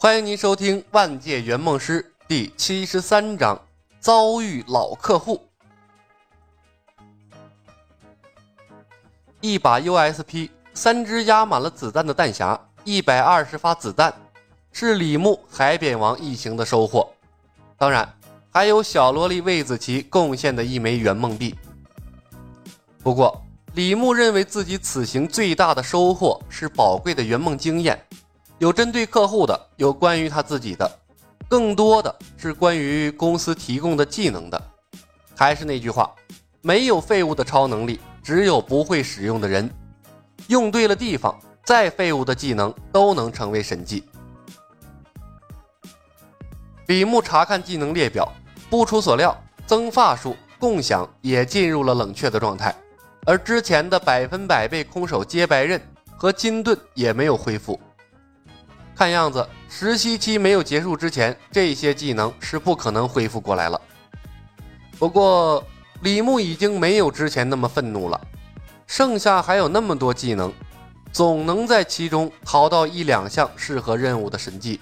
欢迎您收听《万界圆梦师》第七十三章：遭遇老客户。一把 USP，三只压满了子弹的弹匣，一百二十发子弹，是李牧海扁王一行的收获。当然，还有小萝莉魏子琪贡献的一枚圆梦币。不过，李牧认为自己此行最大的收获是宝贵的圆梦经验。有针对客户的，有关于他自己的，更多的是关于公司提供的技能的。还是那句话，没有废物的超能力，只有不会使用的人。用对了地方，再废物的技能都能成为神技。李牧查看技能列表，不出所料，增发术、共享也进入了冷却的状态，而之前的百分百被空手接白刃和金盾也没有恢复。看样子，实习期没有结束之前，这些技能是不可能恢复过来了。不过，李牧已经没有之前那么愤怒了，剩下还有那么多技能，总能在其中淘到一两项适合任务的神技。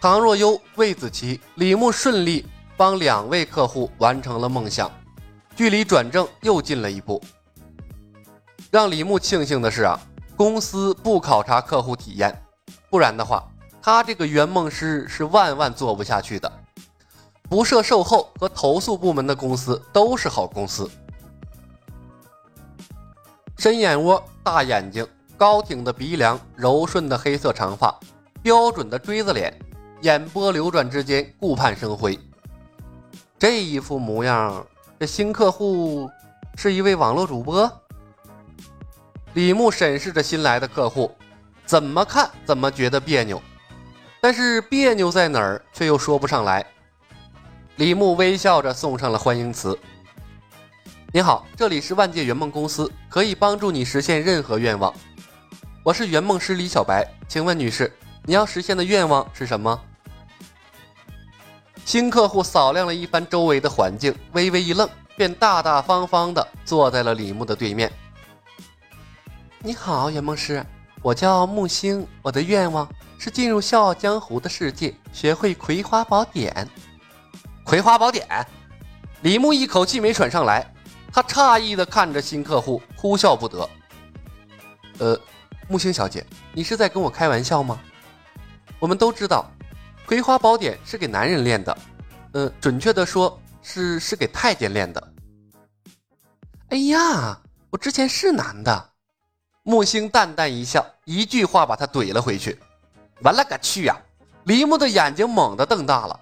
唐若幽、魏子琪、李牧顺利帮两位客户完成了梦想，距离转正又近了一步。让李牧庆幸的是啊。公司不考察客户体验，不然的话，他这个圆梦师是万万做不下去的。不设售后和投诉部门的公司都是好公司。深眼窝、大眼睛、高挺的鼻梁、柔顺的黑色长发、标准的锥子脸，眼波流转之间顾盼生辉。这一副模样，这新客户是一位网络主播。李牧审视着新来的客户，怎么看怎么觉得别扭，但是别扭在哪儿却又说不上来。李牧微笑着送上了欢迎词：“你好，这里是万界圆梦公司，可以帮助你实现任何愿望。我是圆梦师李小白，请问女士，你要实现的愿望是什么？”新客户扫亮了一番周围的环境，微微一愣，便大大方方地坐在了李牧的对面。你好，圆梦师，我叫木星，我的愿望是进入笑傲江湖的世界，学会葵花宝典。葵花宝典，李牧一口气没喘上来，他诧异的看着新客户，哭笑不得。呃，木星小姐，你是在跟我开玩笑吗？我们都知道，葵花宝典是给男人练的，呃，准确的说是是给太监练的。哎呀，我之前是男的。木星淡淡一笑，一句话把他怼了回去。完了个去呀！李牧的眼睛猛地瞪大了，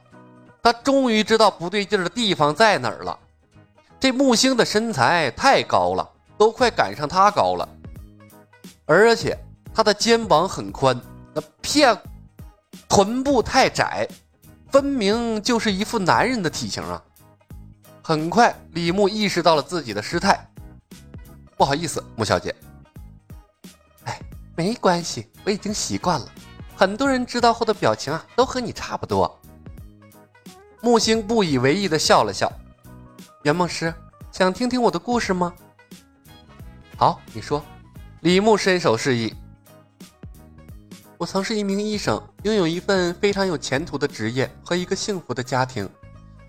他终于知道不对劲的地方在哪儿了。这木星的身材太高了，都快赶上他高了，而且他的肩膀很宽，那片臀部太窄，分明就是一副男人的体型啊！很快，李牧意识到了自己的失态。不好意思，木小姐。没关系，我已经习惯了。很多人知道后的表情啊，都和你差不多。木星不以为意的笑了笑。圆梦师，想听听我的故事吗？好，你说。李牧伸手示意。我曾是一名医生，拥有一份非常有前途的职业和一个幸福的家庭。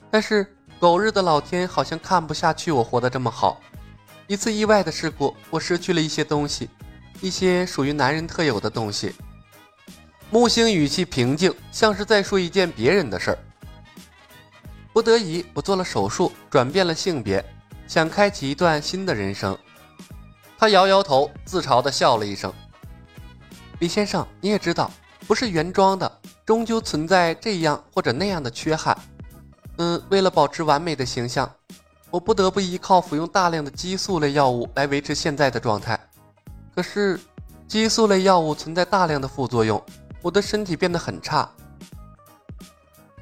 但是狗日的老天好像看不下去我活得这么好。一次意外的事故，我失去了一些东西。一些属于男人特有的东西。木星语气平静，像是在说一件别人的事儿。不得已，我做了手术，转变了性别，想开启一段新的人生。他摇摇头，自嘲地笑了一声。李先生，你也知道，不是原装的，终究存在这样或者那样的缺憾。嗯，为了保持完美的形象，我不得不依靠服用大量的激素类药物来维持现在的状态。可是，激素类药物存在大量的副作用，我的身体变得很差。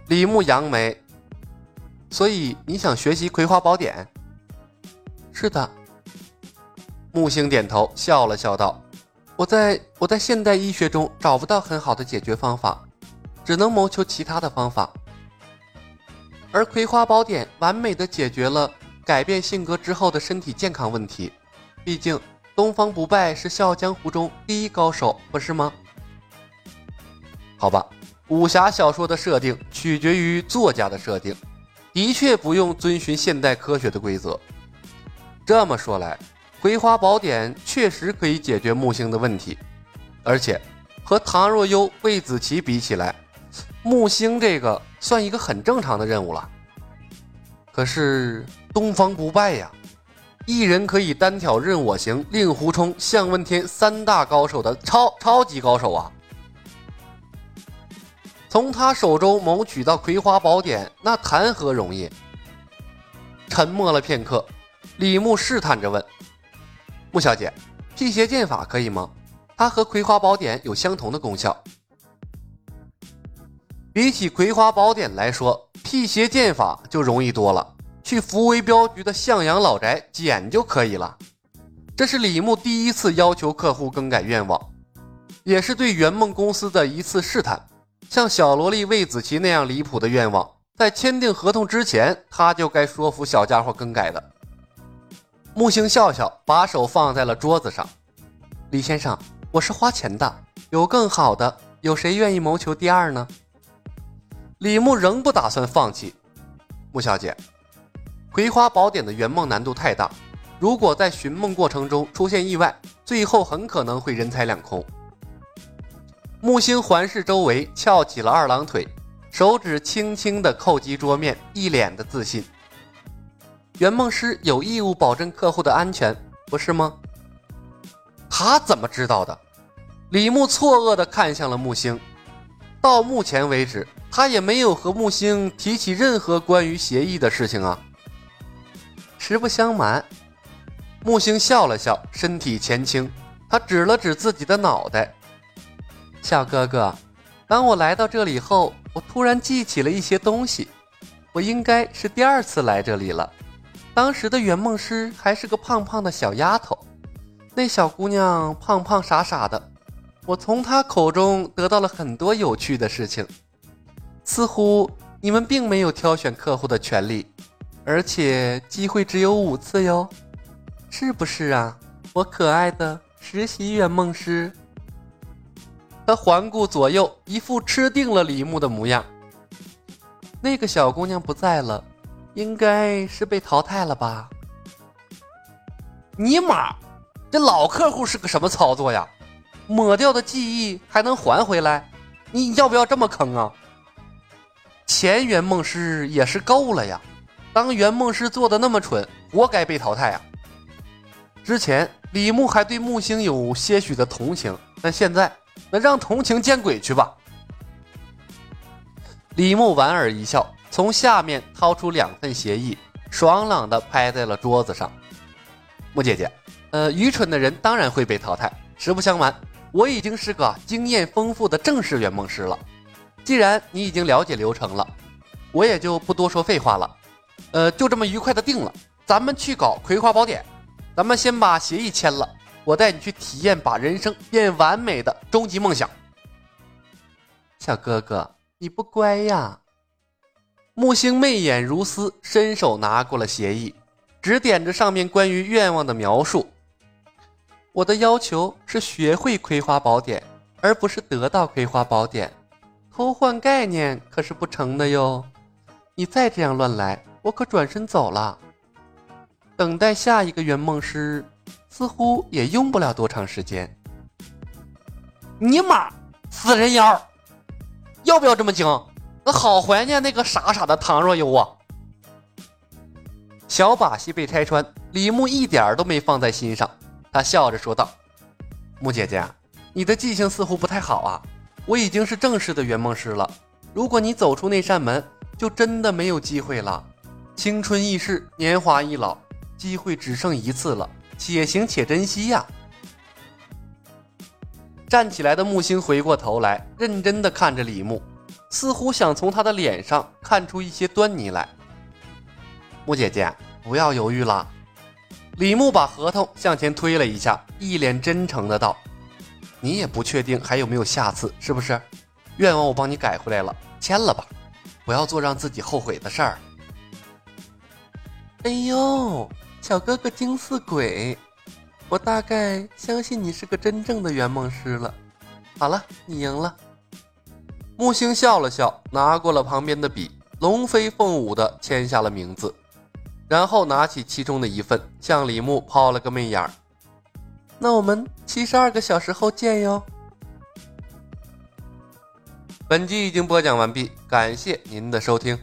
李牧扬眉，所以你想学习葵花宝典？是的。木星点头，笑了笑道：“我在我在现代医学中找不到很好的解决方法，只能谋求其他的方法。而葵花宝典完美的解决了改变性格之后的身体健康问题，毕竟。”东方不败是笑傲江湖中第一高手，不是吗？好吧，武侠小说的设定取决于作家的设定，的确不用遵循现代科学的规则。这么说来，《葵花宝典》确实可以解决木星的问题，而且和唐若幽、魏子琪比起来，木星这个算一个很正常的任务了。可是东方不败呀，一人可以单挑任我行、令狐冲、向问天三大高手的超超级高手啊！从他手中谋取到葵花宝典，那谈何容易？沉默了片刻，李牧试探着问：“穆小姐，辟邪剑法可以吗？它和葵花宝典有相同的功效。比起葵花宝典来说。”辟邪剑法就容易多了，去福威镖局的向阳老宅捡就可以了。这是李牧第一次要求客户更改愿望，也是对圆梦公司的一次试探。像小萝莉魏子琪那样离谱的愿望，在签订合同之前，他就该说服小家伙更改的。木星笑笑，把手放在了桌子上。李先生，我是花钱的，有更好的，有谁愿意谋求第二呢？李牧仍不打算放弃，穆小姐，葵花宝典的圆梦难度太大，如果在寻梦过程中出现意外，最后很可能会人财两空。木星环视周围，翘起了二郎腿，手指轻轻地叩击桌面，一脸的自信。圆梦师有义务保证客户的安全，不是吗？他怎么知道的？李牧错愕地看向了木星。到目前为止。他也没有和木星提起任何关于协议的事情啊。实不相瞒，木星笑了笑，身体前倾，他指了指自己的脑袋：“小哥哥，当我来到这里后，我突然记起了一些东西。我应该是第二次来这里了。当时的圆梦师还是个胖胖的小丫头，那小姑娘胖胖傻傻的，我从她口中得到了很多有趣的事情。”似乎你们并没有挑选客户的权利，而且机会只有五次哟，是不是啊，我可爱的实习圆梦师？他环顾左右，一副吃定了李牧的模样。那个小姑娘不在了，应该是被淘汰了吧？尼玛，这老客户是个什么操作呀？抹掉的记忆还能还回来？你要不要这么坑啊？前圆梦师也是够了呀！当圆梦师做的那么蠢，活该被淘汰啊！之前李牧还对木星有些许的同情，但现在那让同情见鬼去吧！李牧莞尔一笑，从下面掏出两份协议，爽朗的拍在了桌子上。木姐姐，呃，愚蠢的人当然会被淘汰。实不相瞒，我已经是个经验丰富的正式圆梦师了。既然你已经了解流程了，我也就不多说废话了。呃，就这么愉快的定了，咱们去搞葵花宝典。咱们先把协议签了，我带你去体验把人生变完美的终极梦想。小哥哥，你不乖呀！木星媚眼如丝，伸手拿过了协议，指点着上面关于愿望的描述。我的要求是学会葵花宝典，而不是得到葵花宝典。偷换概念可是不成的哟！你再这样乱来，我可转身走了。等待下一个圆梦师，似乎也用不了多长时间。尼玛，死人妖！要不要这么精？我好怀念那个傻傻的唐若幽啊！小把戏被拆穿，李牧一点都没放在心上。他笑着说道：“木姐姐，你的记性似乎不太好啊。”我已经是正式的圆梦师了，如果你走出那扇门，就真的没有机会了。青春易逝，年华易老，机会只剩一次了，且行且珍惜呀！站起来的木星回过头来，认真的看着李牧，似乎想从他的脸上看出一些端倪来。木姐姐，不要犹豫了。李牧把合同向前推了一下，一脸真诚的道。你也不确定还有没有下次，是不是？愿望我帮你改回来了，签了吧，不要做让自己后悔的事儿。哎呦，小哥哥精似鬼，我大概相信你是个真正的圆梦师了。好了，你赢了。木星笑了笑，拿过了旁边的笔，龙飞凤舞的签下了名字，然后拿起其中的一份，向李牧抛了个媚眼儿。那我们七十二个小时后见哟。本集已经播讲完毕，感谢您的收听。